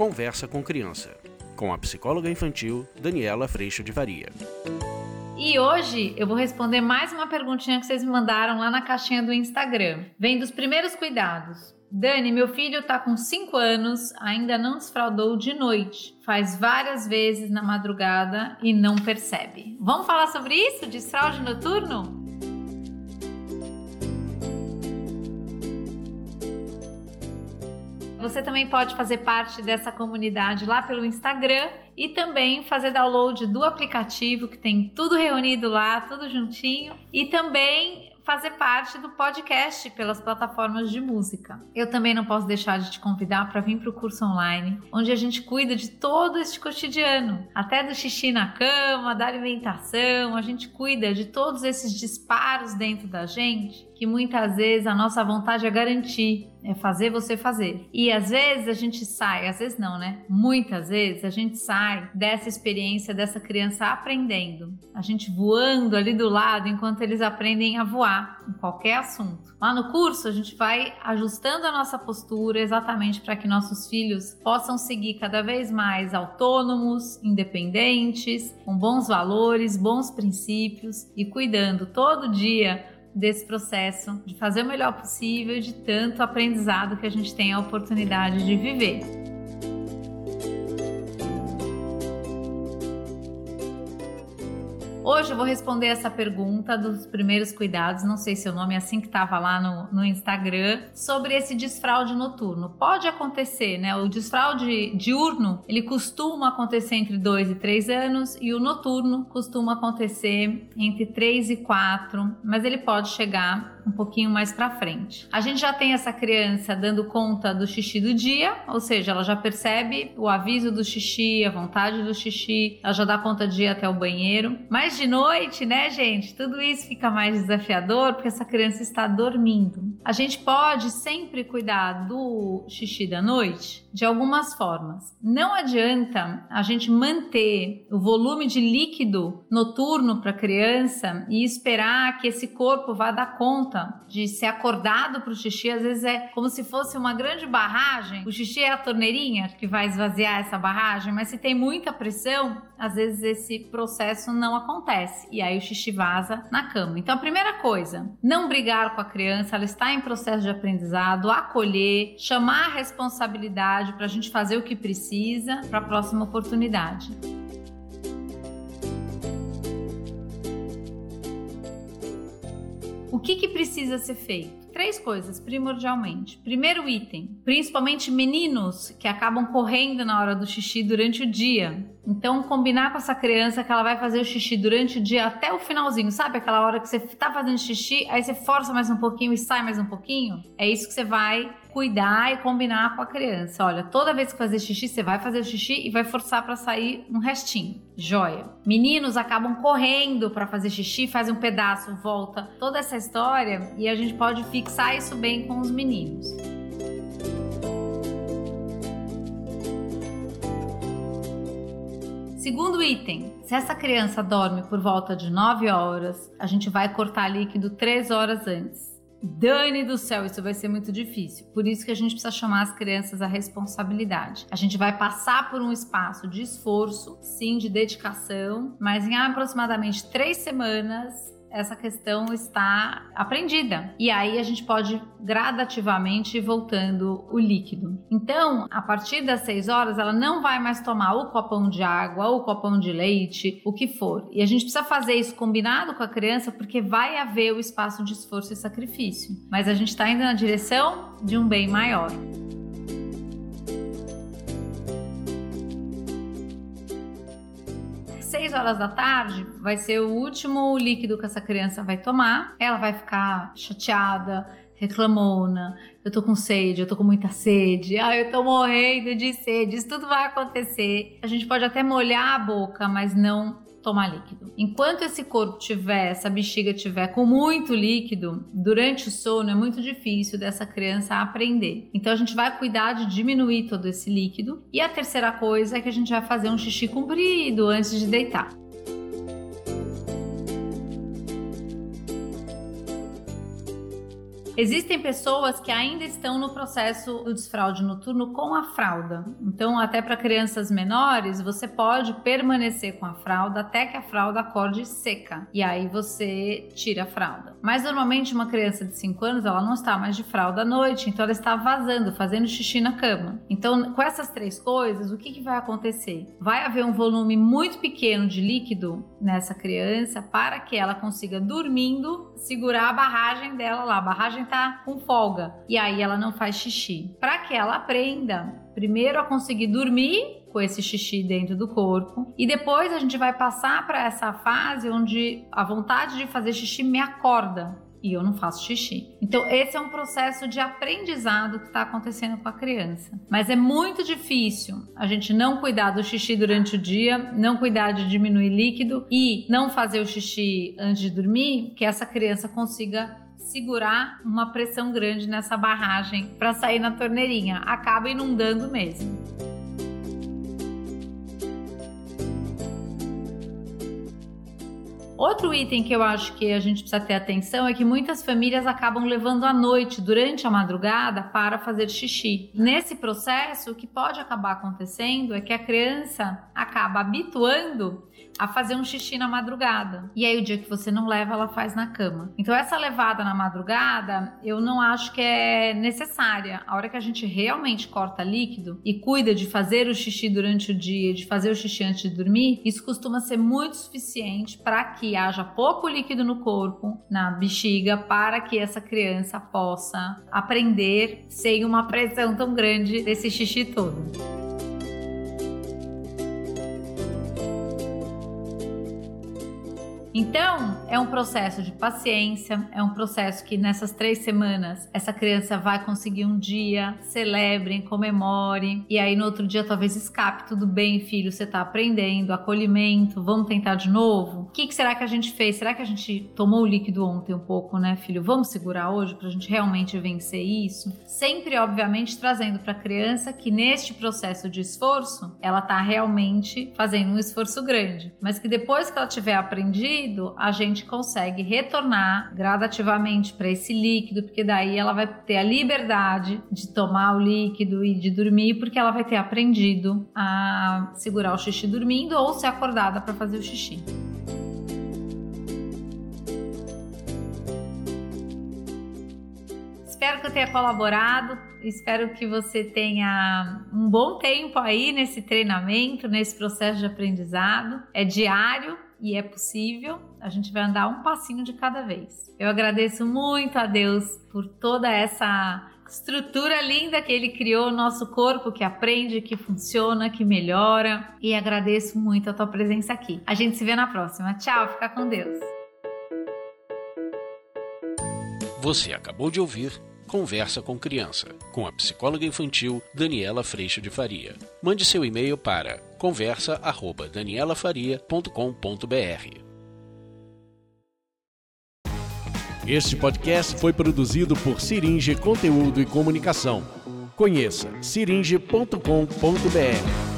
Conversa com Criança, com a psicóloga infantil Daniela Freixo de Varia. E hoje eu vou responder mais uma perguntinha que vocês me mandaram lá na caixinha do Instagram. Vem dos primeiros cuidados. Dani, meu filho tá com 5 anos, ainda não desfraudou de noite. Faz várias vezes na madrugada e não percebe. Vamos falar sobre isso? Desfraude noturno? Você também pode fazer parte dessa comunidade lá pelo Instagram e também fazer download do aplicativo que tem tudo reunido lá, tudo juntinho. E também fazer parte do podcast pelas plataformas de música. Eu também não posso deixar de te convidar para vir para o curso online, onde a gente cuida de todo este cotidiano, até do xixi na cama, da alimentação, a gente cuida de todos esses disparos dentro da gente que muitas vezes a nossa vontade é garantir, é fazer você fazer. E às vezes a gente sai, às vezes não, né? Muitas vezes a gente sai dessa experiência dessa criança aprendendo, a gente voando ali do lado enquanto eles aprendem a voar em qualquer assunto. Lá no curso a gente vai ajustando a nossa postura exatamente para que nossos filhos possam seguir cada vez mais autônomos, independentes, com bons valores, bons princípios e cuidando todo dia desse processo de fazer o melhor possível de tanto aprendizado que a gente tem a oportunidade de viver. Hoje eu vou responder essa pergunta dos primeiros cuidados, não sei se o nome é assim que estava lá no, no Instagram, sobre esse desfraude noturno. Pode acontecer, né? O desfraude diurno, ele costuma acontecer entre 2 e 3 anos e o noturno costuma acontecer entre 3 e 4, mas ele pode chegar um pouquinho mais para frente. A gente já tem essa criança dando conta do xixi do dia, ou seja, ela já percebe o aviso do xixi, a vontade do xixi, ela já dá conta de ir até o banheiro. Mas de noite, né, gente, tudo isso fica mais desafiador porque essa criança está dormindo. A gente pode sempre cuidar do xixi da noite de algumas formas. Não adianta a gente manter o volume de líquido noturno para a criança e esperar que esse corpo vá dar conta de ser acordado para o xixi. Às vezes é como se fosse uma grande barragem. O xixi é a torneirinha que vai esvaziar essa barragem, mas se tem muita pressão, às vezes esse processo não acontece e aí o xixi vaza na cama. Então a primeira coisa, não brigar com a criança, ela está em processo de aprendizado, acolher, chamar a responsabilidade para a gente fazer o que precisa para a próxima oportunidade. O que, que precisa ser feito? Três coisas, primordialmente. Primeiro item, principalmente meninos que acabam correndo na hora do xixi durante o dia. Então, combinar com essa criança que ela vai fazer o xixi durante o dia até o finalzinho, sabe? Aquela hora que você tá fazendo xixi, aí você força mais um pouquinho e sai mais um pouquinho. É isso que você vai cuidar e combinar com a criança. Olha, toda vez que fazer xixi, você vai fazer o xixi e vai forçar para sair um restinho. Joia. Meninos acabam correndo para fazer xixi, fazem um pedaço, volta. Toda essa história e a gente pode fixar isso bem com os meninos. Segundo item, se essa criança dorme por volta de 9 horas, a gente vai cortar líquido 3 horas antes. Dane do céu, isso vai ser muito difícil. Por isso que a gente precisa chamar as crianças à responsabilidade. A gente vai passar por um espaço de esforço, sim, de dedicação, mas em aproximadamente três semanas essa questão está aprendida. E aí a gente pode gradativamente ir voltando o líquido. Então, a partir das 6 horas, ela não vai mais tomar o copão de água, o copão de leite, o que for. E a gente precisa fazer isso combinado com a criança, porque vai haver o espaço de esforço e sacrifício. Mas a gente está indo na direção de um bem maior. 6 horas da tarde vai ser o último líquido que essa criança vai tomar. Ela vai ficar chateada, reclamona, eu tô com sede, eu tô com muita sede, ah, eu tô morrendo de sede, isso tudo vai acontecer. A gente pode até molhar a boca, mas não tomar líquido. Enquanto esse corpo tiver, essa bexiga tiver com muito líquido, durante o sono é muito difícil dessa criança aprender. Então a gente vai cuidar de diminuir todo esse líquido. E a terceira coisa é que a gente vai fazer um xixi comprido antes de deitar. Existem pessoas que ainda estão no processo do desfraude noturno com a fralda. Então, até para crianças menores, você pode permanecer com a fralda até que a fralda acorde seca. E aí você tira a fralda. Mas normalmente uma criança de 5 anos, ela não está mais de fralda à noite, então ela está vazando, fazendo xixi na cama. Então, com essas três coisas, o que, que vai acontecer? Vai haver um volume muito pequeno de líquido nessa criança para que ela consiga dormindo segurar a barragem dela lá. A barragem tá com folga e aí ela não faz xixi. Para que ela aprenda primeiro a conseguir dormir com esse xixi dentro do corpo e depois a gente vai passar para essa fase onde a vontade de fazer xixi me acorda e eu não faço xixi. Então, esse é um processo de aprendizado que está acontecendo com a criança. Mas é muito difícil a gente não cuidar do xixi durante o dia, não cuidar de diminuir líquido e não fazer o xixi antes de dormir, que essa criança consiga segurar uma pressão grande nessa barragem para sair na torneirinha. Acaba inundando mesmo. Outro item que eu acho que a gente precisa ter atenção é que muitas famílias acabam levando a noite, durante a madrugada, para fazer xixi. Nesse processo, o que pode acabar acontecendo é que a criança acaba habituando a fazer um xixi na madrugada. E aí, o dia que você não leva, ela faz na cama. Então, essa levada na madrugada, eu não acho que é necessária. A hora que a gente realmente corta líquido e cuida de fazer o xixi durante o dia, de fazer o xixi antes de dormir, isso costuma ser muito suficiente para que haja pouco líquido no corpo, na bexiga, para que essa criança possa aprender sem uma pressão tão grande desse xixi todo. Então, é um processo de paciência, é um processo que nessas três semanas essa criança vai conseguir um dia, celebre, comemore, e aí no outro dia talvez escape, tudo bem, filho, você tá aprendendo, acolhimento, vamos tentar de novo? O que, que será que a gente fez? Será que a gente tomou o líquido ontem um pouco, né, filho? Vamos segurar hoje pra gente realmente vencer isso? Sempre, obviamente, trazendo pra criança que neste processo de esforço, ela tá realmente fazendo um esforço grande, mas que depois que ela tiver aprendido, líquido, a gente consegue retornar gradativamente para esse líquido, porque daí ela vai ter a liberdade de tomar o líquido e de dormir, porque ela vai ter aprendido a segurar o xixi dormindo ou ser acordada para fazer o xixi. Espero que eu tenha colaborado. Espero que você tenha um bom tempo aí nesse treinamento, nesse processo de aprendizado. É diário, e é possível, a gente vai andar um passinho de cada vez. Eu agradeço muito a Deus por toda essa estrutura linda que ele criou, nosso corpo que aprende, que funciona, que melhora. E agradeço muito a tua presença aqui. A gente se vê na próxima. Tchau, fica com Deus. Você acabou de ouvir Conversa com Criança, com a psicóloga infantil Daniela Freixo de Faria. Mande seu e-mail para conversa@danielafaria.com.br. Este podcast foi produzido por Siringe Conteúdo e Comunicação. Conheça siringe.com.br.